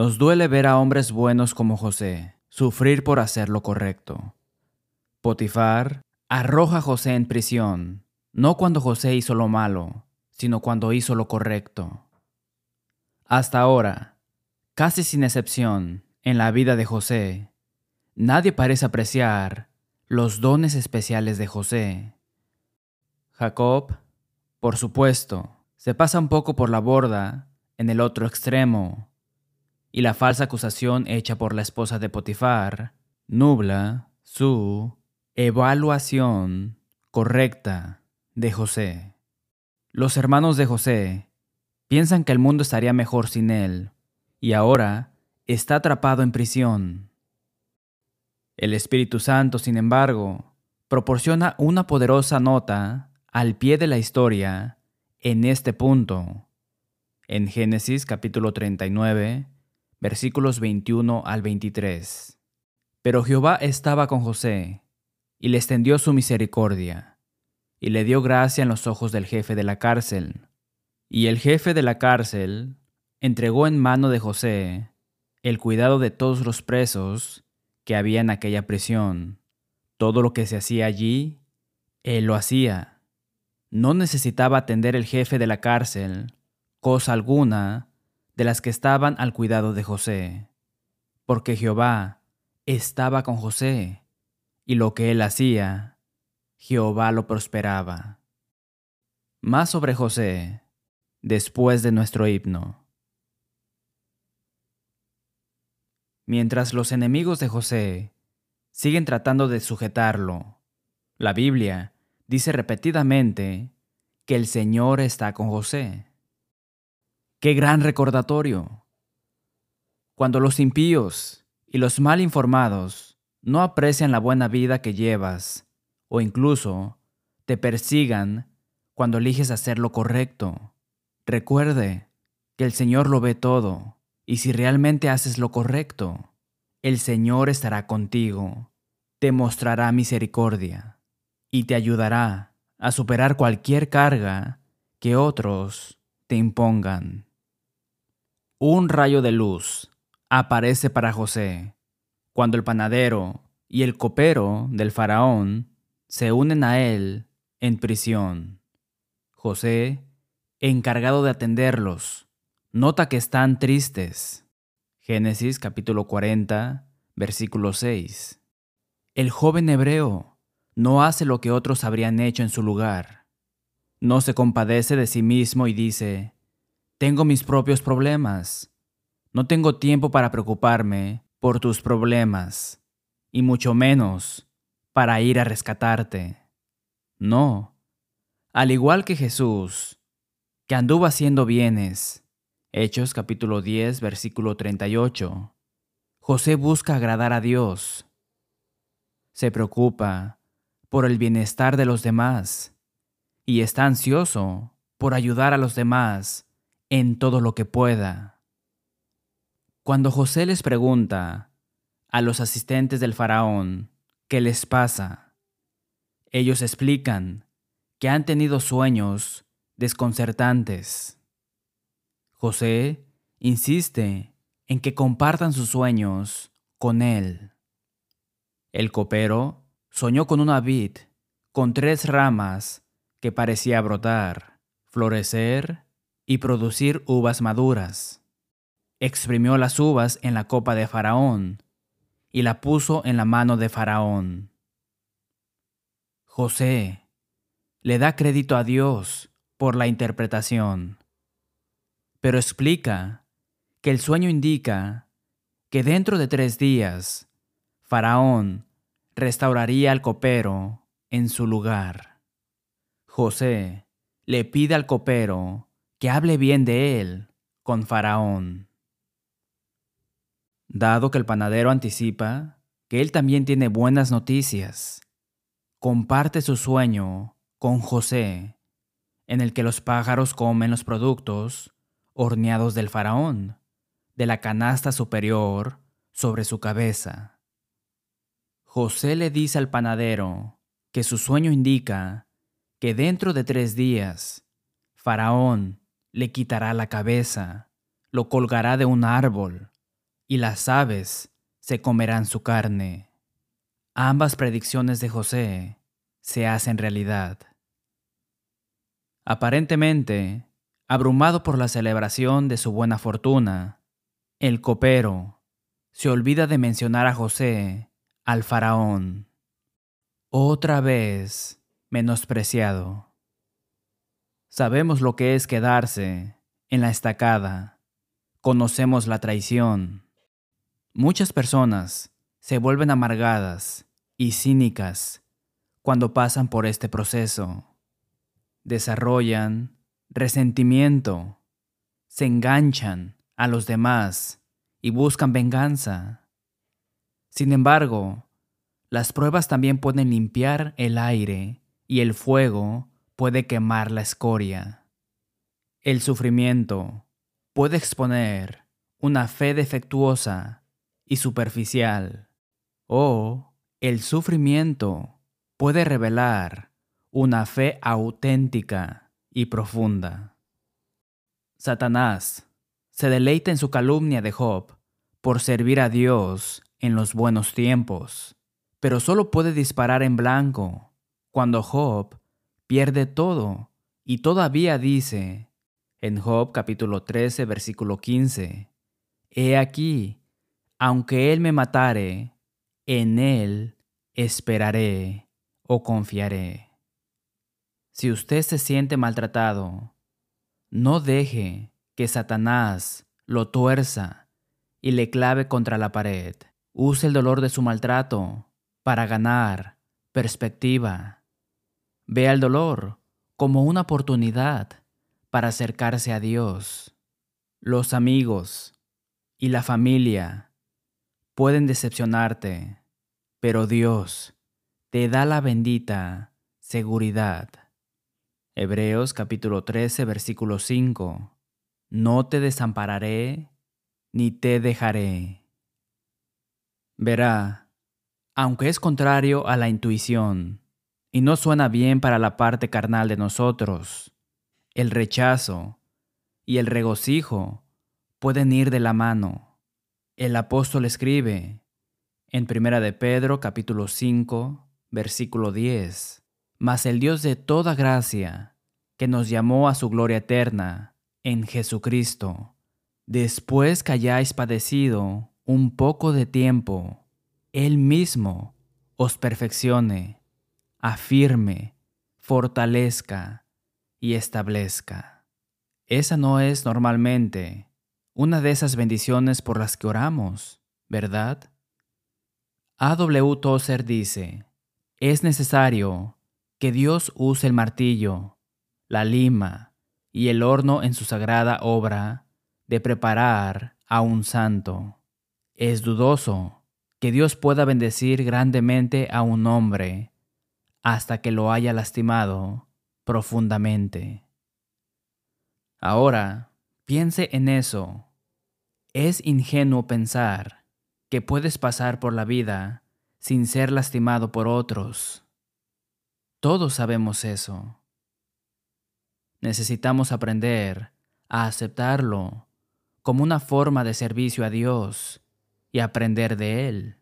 Nos duele ver a hombres buenos como José sufrir por hacer lo correcto. Potifar arroja a José en prisión, no cuando José hizo lo malo, sino cuando hizo lo correcto. Hasta ahora, casi sin excepción, en la vida de José, nadie parece apreciar los dones especiales de José. Jacob, por supuesto, se pasa un poco por la borda en el otro extremo y la falsa acusación hecha por la esposa de Potifar nubla su evaluación correcta de José. Los hermanos de José piensan que el mundo estaría mejor sin él y ahora está atrapado en prisión. El Espíritu Santo, sin embargo, proporciona una poderosa nota al pie de la historia en este punto. En Génesis capítulo 39, versículos 21 al 23. Pero Jehová estaba con José, y le extendió su misericordia, y le dio gracia en los ojos del jefe de la cárcel. Y el jefe de la cárcel entregó en mano de José el cuidado de todos los presos que había en aquella prisión. Todo lo que se hacía allí, él lo hacía. No necesitaba atender el jefe de la cárcel cosa alguna de las que estaban al cuidado de José, porque Jehová estaba con José, y lo que él hacía, Jehová lo prosperaba. Más sobre José, después de nuestro himno. Mientras los enemigos de José siguen tratando de sujetarlo, la Biblia dice repetidamente que el Señor está con José. Qué gran recordatorio. Cuando los impíos y los mal informados no aprecian la buena vida que llevas, o incluso te persigan cuando eliges hacer lo correcto, recuerde que el Señor lo ve todo, y si realmente haces lo correcto, el Señor estará contigo, te mostrará misericordia y te ayudará a superar cualquier carga que otros te impongan. Un rayo de luz aparece para José cuando el panadero y el copero del faraón se unen a él en prisión. José, encargado de atenderlos, nota que están tristes. Génesis capítulo 40, versículo 6. El joven hebreo no hace lo que otros habrían hecho en su lugar. No se compadece de sí mismo y dice, tengo mis propios problemas. No tengo tiempo para preocuparme por tus problemas, y mucho menos para ir a rescatarte. No. Al igual que Jesús, que anduvo haciendo bienes, Hechos capítulo 10, versículo 38, José busca agradar a Dios. Se preocupa por el bienestar de los demás y está ansioso por ayudar a los demás en todo lo que pueda. Cuando José les pregunta a los asistentes del faraón qué les pasa, ellos explican que han tenido sueños desconcertantes. José insiste en que compartan sus sueños con él. El copero soñó con una vid con tres ramas que parecía brotar, florecer y producir uvas maduras. Exprimió las uvas en la copa de Faraón y la puso en la mano de Faraón. José le da crédito a Dios por la interpretación, pero explica que el sueño indica que dentro de tres días Faraón restauraría al copero en su lugar. José le pide al copero que hable bien de él con Faraón. Dado que el panadero anticipa que él también tiene buenas noticias, comparte su sueño con José, en el que los pájaros comen los productos horneados del faraón, de la canasta superior sobre su cabeza. José le dice al panadero que su sueño indica que dentro de tres días, Faraón le quitará la cabeza, lo colgará de un árbol, y las aves se comerán su carne. Ambas predicciones de José se hacen realidad. Aparentemente, abrumado por la celebración de su buena fortuna, el copero se olvida de mencionar a José al faraón. Otra vez menospreciado. Sabemos lo que es quedarse en la estacada. Conocemos la traición. Muchas personas se vuelven amargadas y cínicas cuando pasan por este proceso. Desarrollan resentimiento, se enganchan a los demás y buscan venganza. Sin embargo, las pruebas también pueden limpiar el aire y el fuego puede quemar la escoria. El sufrimiento puede exponer una fe defectuosa y superficial o el sufrimiento puede revelar una fe auténtica y profunda. Satanás se deleita en su calumnia de Job por servir a Dios en los buenos tiempos pero solo puede disparar en blanco cuando Job pierde todo y todavía dice en Job capítulo 13 versículo 15, He aquí, aunque él me matare, en él esperaré o confiaré. Si usted se siente maltratado, no deje que Satanás lo tuerza y le clave contra la pared. Use el dolor de su maltrato para ganar perspectiva. Vea el dolor como una oportunidad para acercarse a Dios. Los amigos y la familia pueden decepcionarte, pero Dios te da la bendita seguridad. Hebreos capítulo 13 versículo 5. No te desampararé ni te dejaré. Verá, aunque es contrario a la intuición y no suena bien para la parte carnal de nosotros, el rechazo y el regocijo pueden ir de la mano. El apóstol escribe en Primera de Pedro capítulo 5, versículo 10, Mas el Dios de toda gracia, que nos llamó a su gloria eterna en Jesucristo, después que hayáis padecido un poco de tiempo, él mismo os perfeccione, afirme, fortalezca y establezca. Esa no es normalmente una de esas bendiciones por las que oramos, ¿verdad? A.W. Tozer dice, es necesario que Dios use el martillo, la lima y el horno en su sagrada obra de preparar a un santo. Es dudoso que Dios pueda bendecir grandemente a un hombre hasta que lo haya lastimado profundamente. Ahora, piense en eso. Es ingenuo pensar que puedes pasar por la vida sin ser lastimado por otros. Todos sabemos eso. Necesitamos aprender a aceptarlo como una forma de servicio a Dios y aprender de él.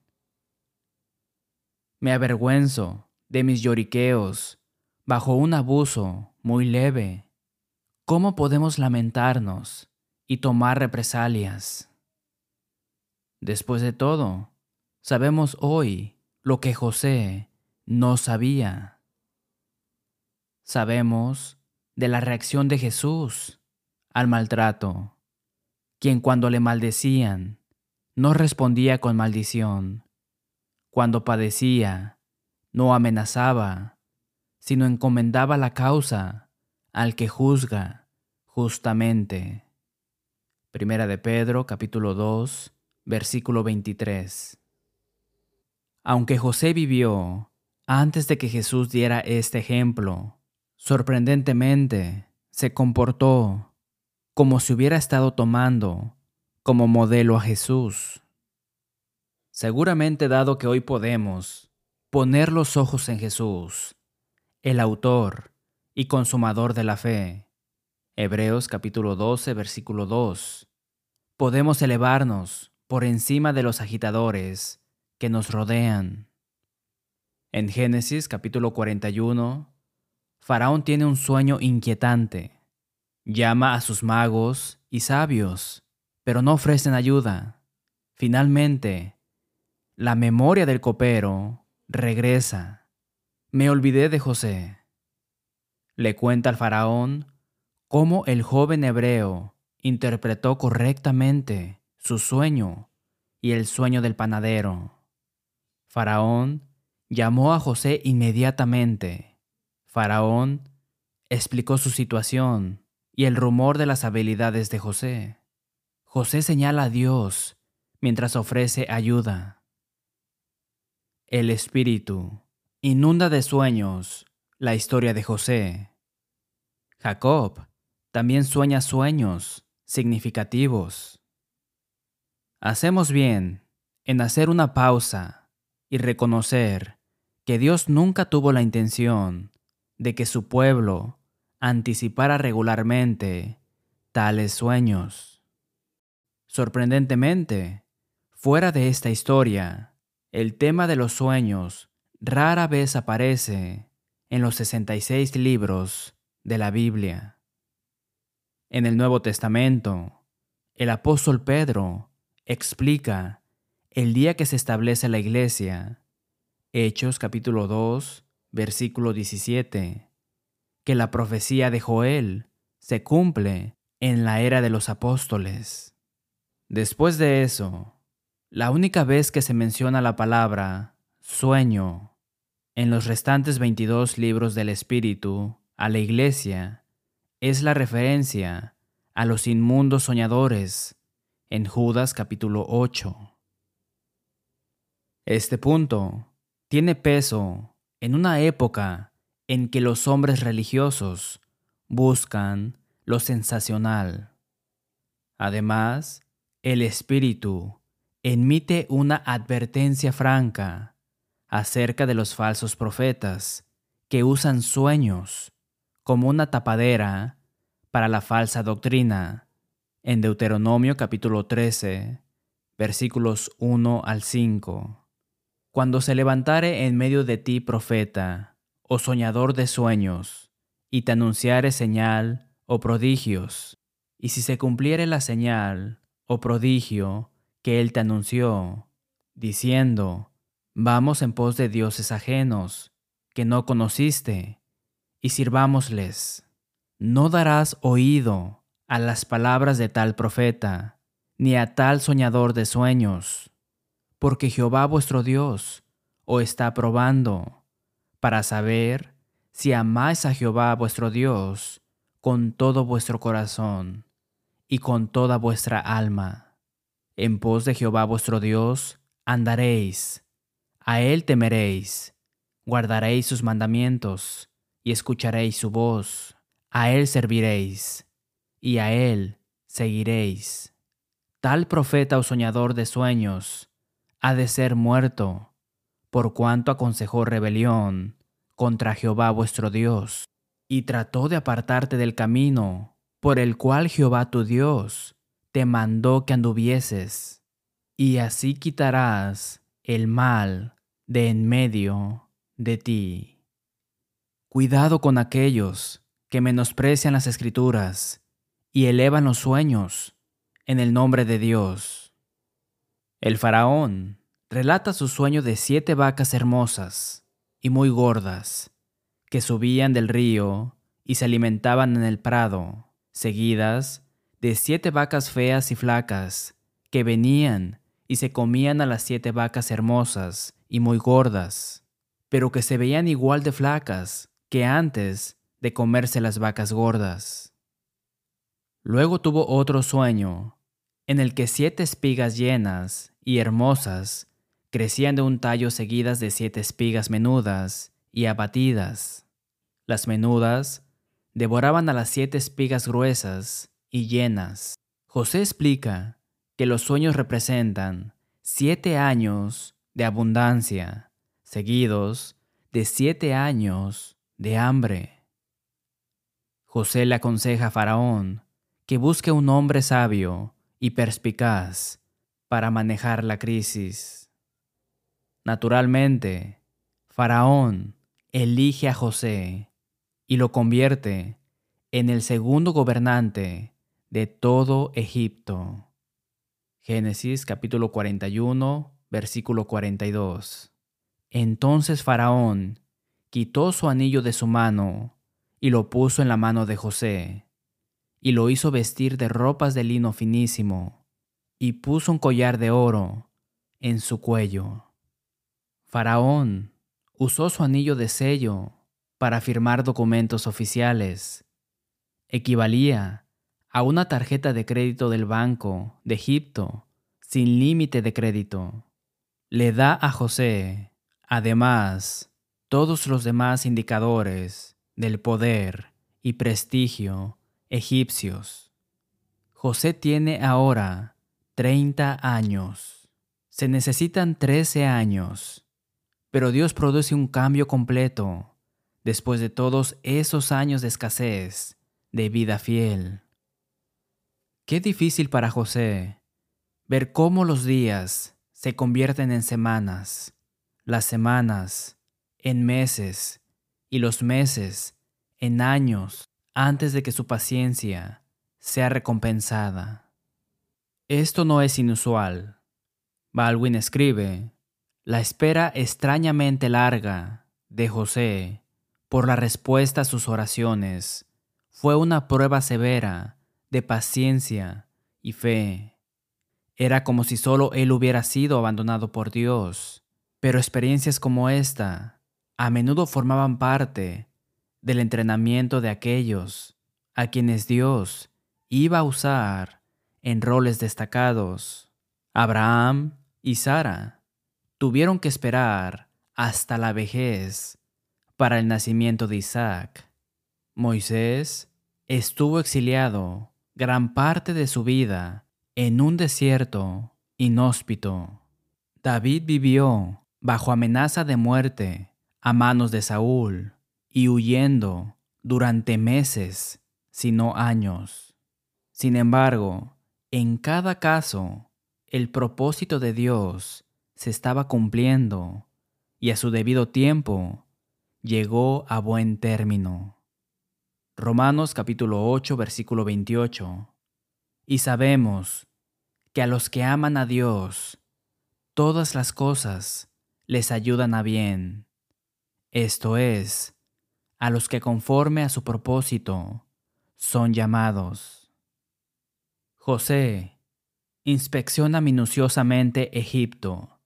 Me avergüenzo de mis lloriqueos bajo un abuso muy leve. ¿Cómo podemos lamentarnos y tomar represalias? Después de todo, sabemos hoy lo que José no sabía. Sabemos de la reacción de Jesús al maltrato, quien cuando le maldecían no respondía con maldición. Cuando padecía, no amenazaba, sino encomendaba la causa al que juzga justamente. Primera de Pedro, capítulo 2, versículo 23. Aunque José vivió antes de que Jesús diera este ejemplo, sorprendentemente se comportó como si hubiera estado tomando como modelo a Jesús. Seguramente dado que hoy podemos poner los ojos en Jesús, el autor y consumador de la fe, Hebreos capítulo 12, versículo 2, podemos elevarnos por encima de los agitadores que nos rodean. En Génesis capítulo 41, Faraón tiene un sueño inquietante. Llama a sus magos y sabios, pero no ofrecen ayuda. Finalmente, la memoria del copero regresa. Me olvidé de José. Le cuenta al faraón cómo el joven hebreo interpretó correctamente su sueño y el sueño del panadero. Faraón llamó a José inmediatamente. Faraón explicó su situación y el rumor de las habilidades de José. José señala a Dios mientras ofrece ayuda. El Espíritu inunda de sueños la historia de José. Jacob también sueña sueños significativos. Hacemos bien en hacer una pausa y reconocer que Dios nunca tuvo la intención de que su pueblo anticipara regularmente tales sueños. Sorprendentemente, fuera de esta historia, el tema de los sueños rara vez aparece en los 66 libros de la Biblia. En el Nuevo Testamento, el apóstol Pedro explica el día que se establece la iglesia, Hechos capítulo 2, versículo 17, que la profecía de Joel se cumple en la era de los apóstoles. Después de eso, la única vez que se menciona la palabra sueño en los restantes 22 libros del Espíritu a la Iglesia es la referencia a los inmundos soñadores en Judas capítulo 8. Este punto tiene peso en una época en que los hombres religiosos buscan lo sensacional. Además, el Espíritu emite una advertencia franca acerca de los falsos profetas que usan sueños como una tapadera para la falsa doctrina en Deuteronomio capítulo 13, versículos 1 al 5. Cuando se levantare en medio de ti profeta o soñador de sueños, y te anunciare señal o prodigios, y si se cumpliere la señal o prodigio que él te anunció, diciendo, vamos en pos de dioses ajenos, que no conociste, y sirvámosles. No darás oído a las palabras de tal profeta, ni a tal soñador de sueños, porque Jehová vuestro Dios os está probando, para saber si amáis a Jehová vuestro Dios con todo vuestro corazón y con toda vuestra alma. En pos de Jehová vuestro Dios andaréis, a Él temeréis, guardaréis sus mandamientos y escucharéis su voz, a Él serviréis y a Él seguiréis. Tal profeta o soñador de sueños ha de ser muerto, por cuanto aconsejó rebelión contra Jehová vuestro Dios, y trató de apartarte del camino por el cual Jehová tu Dios te mandó que anduvieses, y así quitarás el mal de en medio de ti. Cuidado con aquellos que menosprecian las escrituras y elevan los sueños en el nombre de Dios. El faraón relata su sueño de siete vacas hermosas y muy gordas, que subían del río y se alimentaban en el prado, seguidas de siete vacas feas y flacas, que venían y se comían a las siete vacas hermosas y muy gordas, pero que se veían igual de flacas que antes de comerse las vacas gordas. Luego tuvo otro sueño, en el que siete espigas llenas y hermosas crecían de un tallo seguidas de siete espigas menudas y abatidas. Las menudas devoraban a las siete espigas gruesas y llenas. José explica que los sueños representan siete años de abundancia, seguidos de siete años de hambre. José le aconseja a Faraón que busque un hombre sabio y perspicaz para manejar la crisis. Naturalmente, Faraón elige a José y lo convierte en el segundo gobernante de todo Egipto. Génesis capítulo 41, versículo 42. Entonces Faraón quitó su anillo de su mano y lo puso en la mano de José, y lo hizo vestir de ropas de lino finísimo, y puso un collar de oro en su cuello. Faraón usó su anillo de sello para firmar documentos oficiales. Equivalía a una tarjeta de crédito del Banco de Egipto sin límite de crédito. Le da a José, además, todos los demás indicadores del poder y prestigio egipcios. José tiene ahora 30 años. Se necesitan 13 años, pero Dios produce un cambio completo después de todos esos años de escasez, de vida fiel. Qué difícil para José ver cómo los días se convierten en semanas, las semanas en meses y los meses en años antes de que su paciencia sea recompensada. Esto no es inusual. Baldwin escribe, la espera extrañamente larga de José por la respuesta a sus oraciones fue una prueba severa de paciencia y fe. Era como si solo él hubiera sido abandonado por Dios, pero experiencias como esta a menudo formaban parte del entrenamiento de aquellos a quienes Dios iba a usar en roles destacados. Abraham y Sara tuvieron que esperar hasta la vejez para el nacimiento de Isaac. Moisés estuvo exiliado gran parte de su vida en un desierto inhóspito. David vivió bajo amenaza de muerte a manos de Saúl y huyendo durante meses, si no años. Sin embargo, en cada caso, el propósito de Dios se estaba cumpliendo y a su debido tiempo llegó a buen término. Romanos capítulo 8 versículo 28. Y sabemos que a los que aman a Dios, todas las cosas les ayudan a bien. Esto es, a los que conforme a su propósito son llamados. José inspecciona minuciosamente Egipto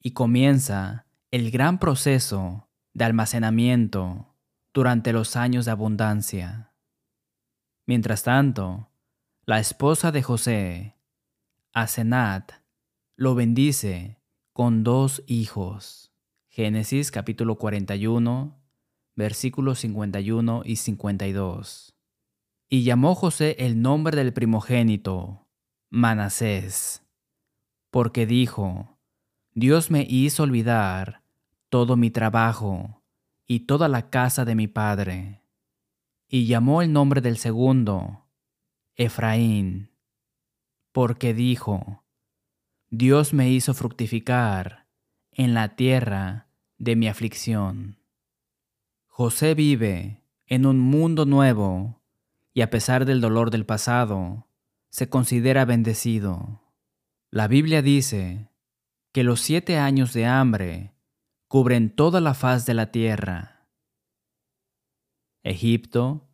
y comienza el gran proceso de almacenamiento durante los años de abundancia. Mientras tanto, la esposa de José, Asenat, lo bendice con dos hijos. Génesis capítulo 41, versículos 51 y 52. Y llamó José el nombre del primogénito, Manasés, porque dijo, Dios me hizo olvidar todo mi trabajo y toda la casa de mi padre. Y llamó el nombre del segundo, Efraín, porque dijo, Dios me hizo fructificar en la tierra de mi aflicción. José vive en un mundo nuevo y a pesar del dolor del pasado, se considera bendecido. La Biblia dice que los siete años de hambre cubren toda la faz de la tierra. Egipto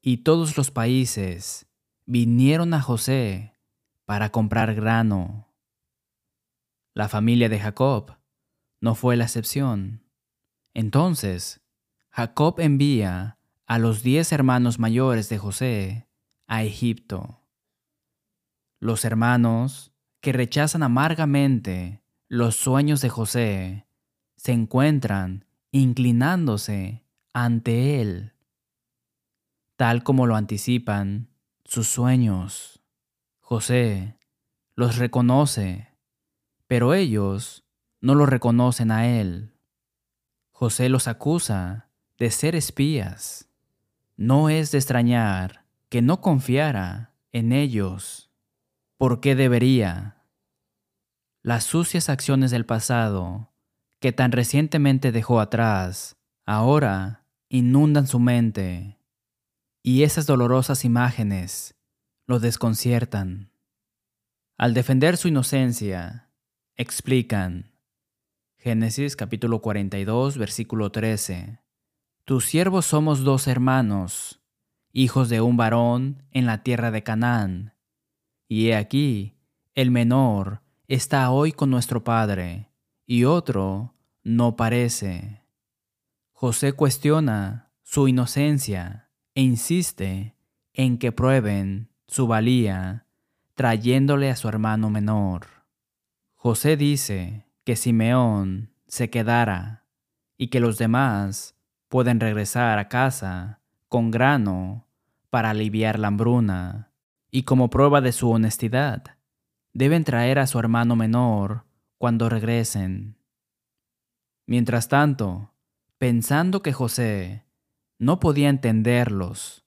y todos los países vinieron a José para comprar grano. La familia de Jacob no fue la excepción. Entonces, Jacob envía a los diez hermanos mayores de José a Egipto. Los hermanos que rechazan amargamente los sueños de José se encuentran inclinándose ante él, tal como lo anticipan sus sueños. José los reconoce, pero ellos no lo reconocen a él. José los acusa de ser espías. No es de extrañar que no confiara en ellos. ¿Por qué debería? las sucias acciones del pasado que tan recientemente dejó atrás, ahora inundan su mente y esas dolorosas imágenes lo desconciertan. Al defender su inocencia, explican Génesis capítulo 42 versículo 13. Tus siervos somos dos hermanos, hijos de un varón en la tierra de Canaán. Y he aquí, el menor está hoy con nuestro padre, y otro no parece. José cuestiona su inocencia e insiste en que prueben su valía trayéndole a su hermano menor. José dice que Simeón se quedara y que los demás pueden regresar a casa con grano para aliviar la hambruna, y como prueba de su honestidad, deben traer a su hermano menor cuando regresen. Mientras tanto, pensando que José no podía entenderlos,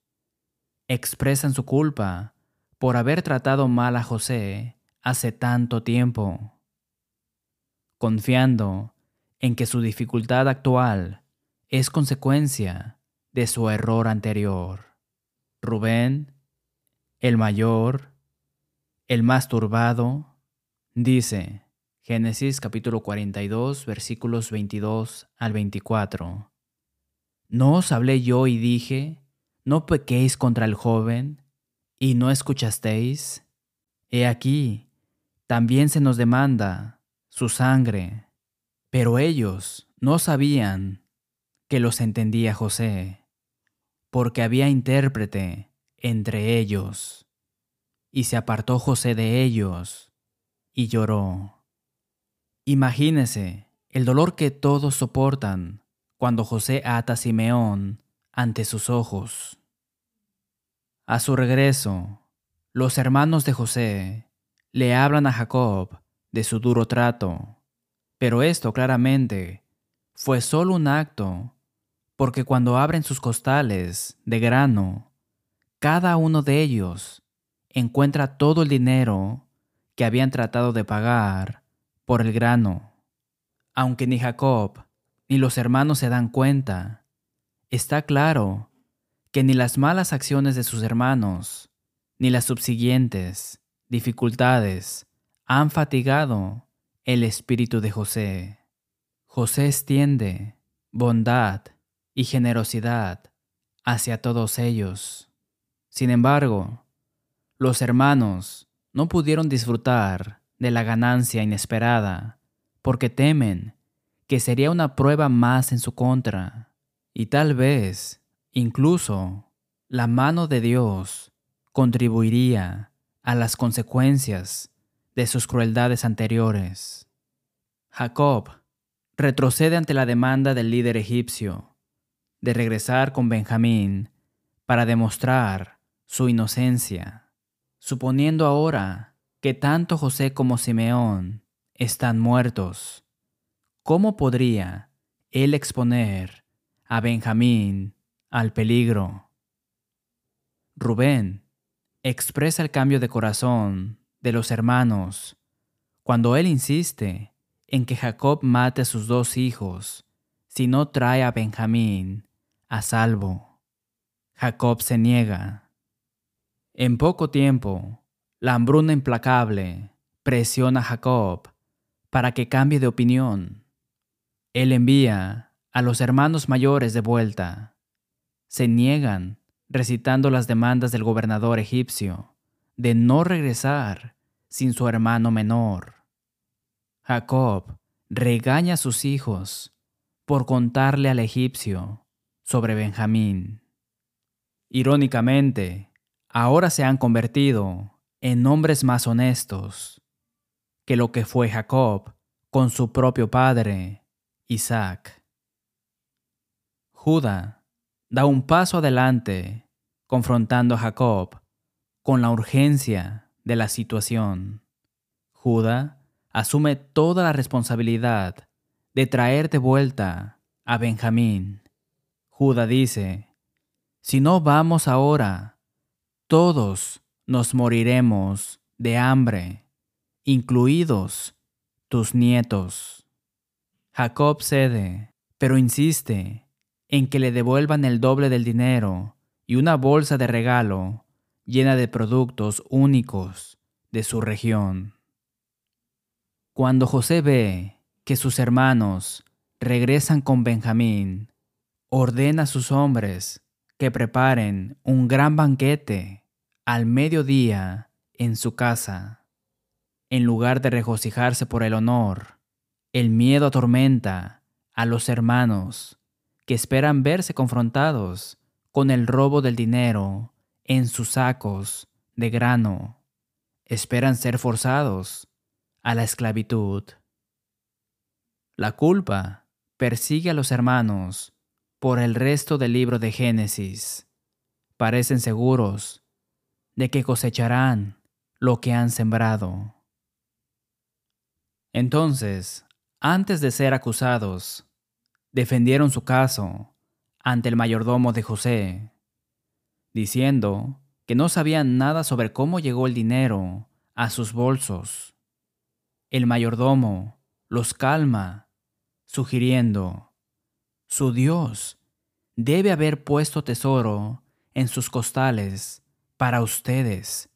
expresan su culpa por haber tratado mal a José hace tanto tiempo, confiando en que su dificultad actual es consecuencia de su error anterior. Rubén, el mayor, el más turbado, dice, Génesis capítulo 42 versículos 22 al 24, ¿No os hablé yo y dije, no pequéis contra el joven, y no escuchasteis? He aquí, también se nos demanda su sangre. Pero ellos no sabían que los entendía José, porque había intérprete entre ellos. Y se apartó José de ellos y lloró. Imagínese el dolor que todos soportan cuando José ata a Simeón ante sus ojos. A su regreso, los hermanos de José le hablan a Jacob de su duro trato, pero esto claramente fue solo un acto, porque cuando abren sus costales de grano, cada uno de ellos encuentra todo el dinero que habían tratado de pagar por el grano. Aunque ni Jacob ni los hermanos se dan cuenta, está claro que ni las malas acciones de sus hermanos, ni las subsiguientes dificultades han fatigado el espíritu de José. José extiende bondad y generosidad hacia todos ellos. Sin embargo, los hermanos no pudieron disfrutar de la ganancia inesperada porque temen que sería una prueba más en su contra y tal vez Incluso la mano de Dios contribuiría a las consecuencias de sus crueldades anteriores. Jacob retrocede ante la demanda del líder egipcio de regresar con Benjamín para demostrar su inocencia, suponiendo ahora que tanto José como Simeón están muertos. ¿Cómo podría él exponer a Benjamín al peligro. Rubén expresa el cambio de corazón de los hermanos cuando él insiste en que Jacob mate a sus dos hijos si no trae a Benjamín a salvo. Jacob se niega. En poco tiempo, la hambruna implacable presiona a Jacob para que cambie de opinión. Él envía a los hermanos mayores de vuelta se niegan, recitando las demandas del gobernador egipcio, de no regresar sin su hermano menor. Jacob regaña a sus hijos por contarle al egipcio sobre Benjamín. Irónicamente, ahora se han convertido en hombres más honestos que lo que fue Jacob con su propio padre, Isaac. Judá da un paso adelante, confrontando a Jacob con la urgencia de la situación. Judá asume toda la responsabilidad de traer de vuelta a Benjamín. Judá dice, si no vamos ahora, todos nos moriremos de hambre, incluidos tus nietos. Jacob cede, pero insiste en que le devuelvan el doble del dinero y una bolsa de regalo llena de productos únicos de su región. Cuando José ve que sus hermanos regresan con Benjamín, ordena a sus hombres que preparen un gran banquete al mediodía en su casa. En lugar de regocijarse por el honor, el miedo atormenta a los hermanos que esperan verse confrontados con el robo del dinero en sus sacos de grano. Esperan ser forzados a la esclavitud. La culpa persigue a los hermanos por el resto del libro de Génesis. Parecen seguros de que cosecharán lo que han sembrado. Entonces, antes de ser acusados, defendieron su caso ante el mayordomo de José, diciendo que no sabían nada sobre cómo llegó el dinero a sus bolsos. El mayordomo los calma, sugiriendo, su Dios debe haber puesto tesoro en sus costales para ustedes.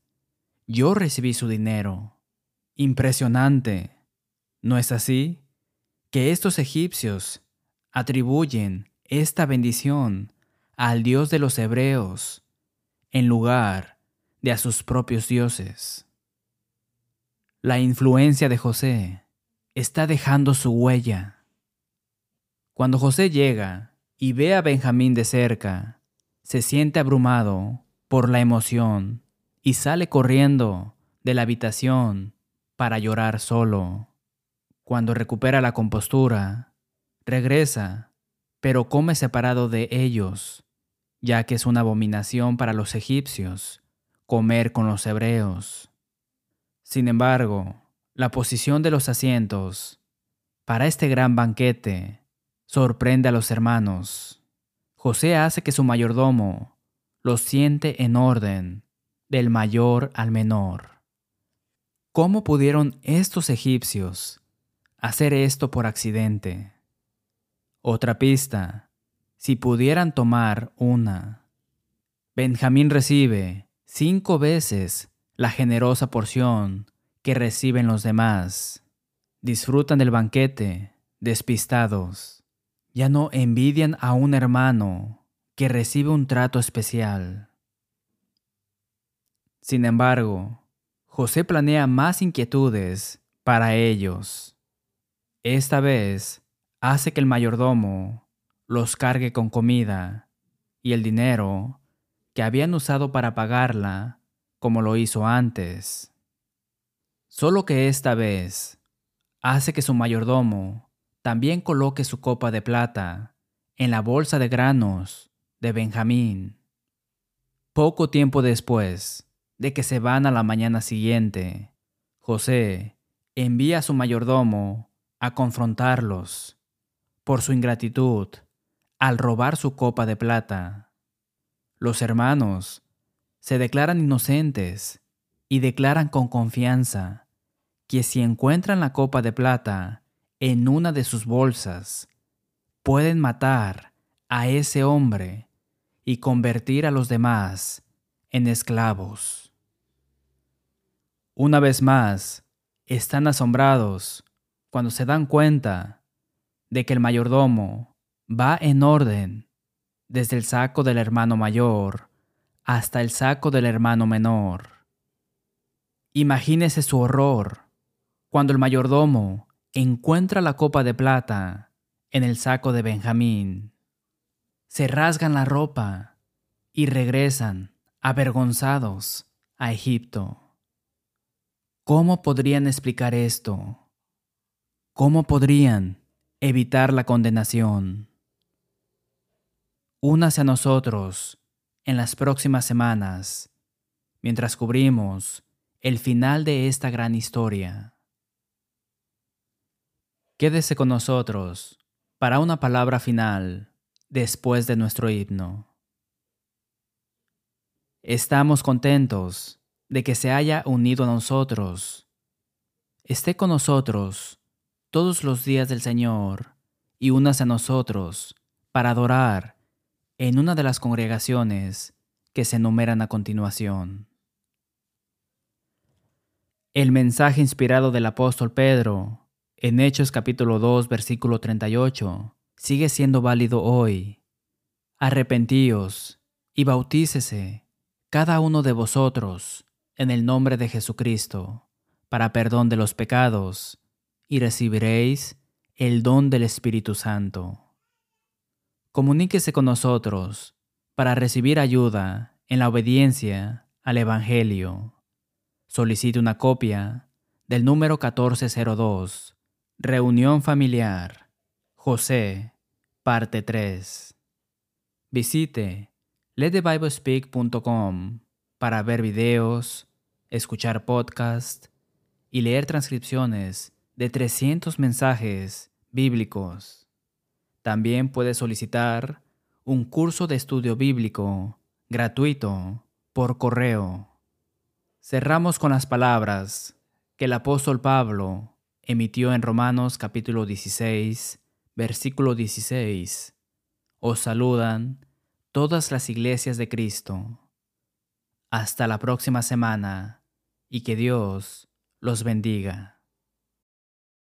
Yo recibí su dinero. Impresionante. ¿No es así? Que estos egipcios atribuyen esta bendición al Dios de los hebreos en lugar de a sus propios dioses. La influencia de José está dejando su huella. Cuando José llega y ve a Benjamín de cerca, se siente abrumado por la emoción y sale corriendo de la habitación para llorar solo. Cuando recupera la compostura, regresa, pero come separado de ellos, ya que es una abominación para los egipcios comer con los hebreos. Sin embargo, la posición de los asientos para este gran banquete sorprende a los hermanos. José hace que su mayordomo los siente en orden, del mayor al menor. ¿Cómo pudieron estos egipcios hacer esto por accidente? Otra pista, si pudieran tomar una. Benjamín recibe cinco veces la generosa porción que reciben los demás. Disfrutan del banquete, despistados. Ya no envidian a un hermano que recibe un trato especial. Sin embargo, José planea más inquietudes para ellos. Esta vez hace que el mayordomo los cargue con comida y el dinero que habían usado para pagarla como lo hizo antes. Solo que esta vez hace que su mayordomo también coloque su copa de plata en la bolsa de granos de Benjamín. Poco tiempo después de que se van a la mañana siguiente, José envía a su mayordomo a confrontarlos por su ingratitud al robar su copa de plata. Los hermanos se declaran inocentes y declaran con confianza que si encuentran la copa de plata en una de sus bolsas, pueden matar a ese hombre y convertir a los demás en esclavos. Una vez más, están asombrados cuando se dan cuenta de que el mayordomo va en orden desde el saco del hermano mayor hasta el saco del hermano menor. Imagínese su horror cuando el mayordomo encuentra la copa de plata en el saco de Benjamín se rasgan la ropa y regresan avergonzados a Egipto. ¿Cómo podrían explicar esto? ¿Cómo podrían evitar la condenación? Únase a nosotros en las próximas semanas mientras cubrimos el final de esta gran historia. Quédese con nosotros para una palabra final después de nuestro himno. Estamos contentos de que se haya unido a nosotros. Esté con nosotros todos los días del Señor y unas a nosotros para adorar en una de las congregaciones que se enumeran a continuación. El mensaje inspirado del apóstol Pedro en Hechos capítulo 2 versículo 38 sigue siendo válido hoy. Arrepentíos y bautícese cada uno de vosotros en el nombre de Jesucristo para perdón de los pecados y recibiréis el don del Espíritu Santo. Comuníquese con nosotros para recibir ayuda en la obediencia al Evangelio solicite una copia del número 1402, Reunión Familiar, José, parte 3. Visite letthebiblespeak.com para ver videos, escuchar podcasts y leer transcripciones de 300 mensajes bíblicos. También puede solicitar un curso de estudio bíblico gratuito por correo Cerramos con las palabras que el apóstol Pablo emitió en Romanos capítulo 16, versículo 16. Os saludan todas las iglesias de Cristo. Hasta la próxima semana y que Dios los bendiga.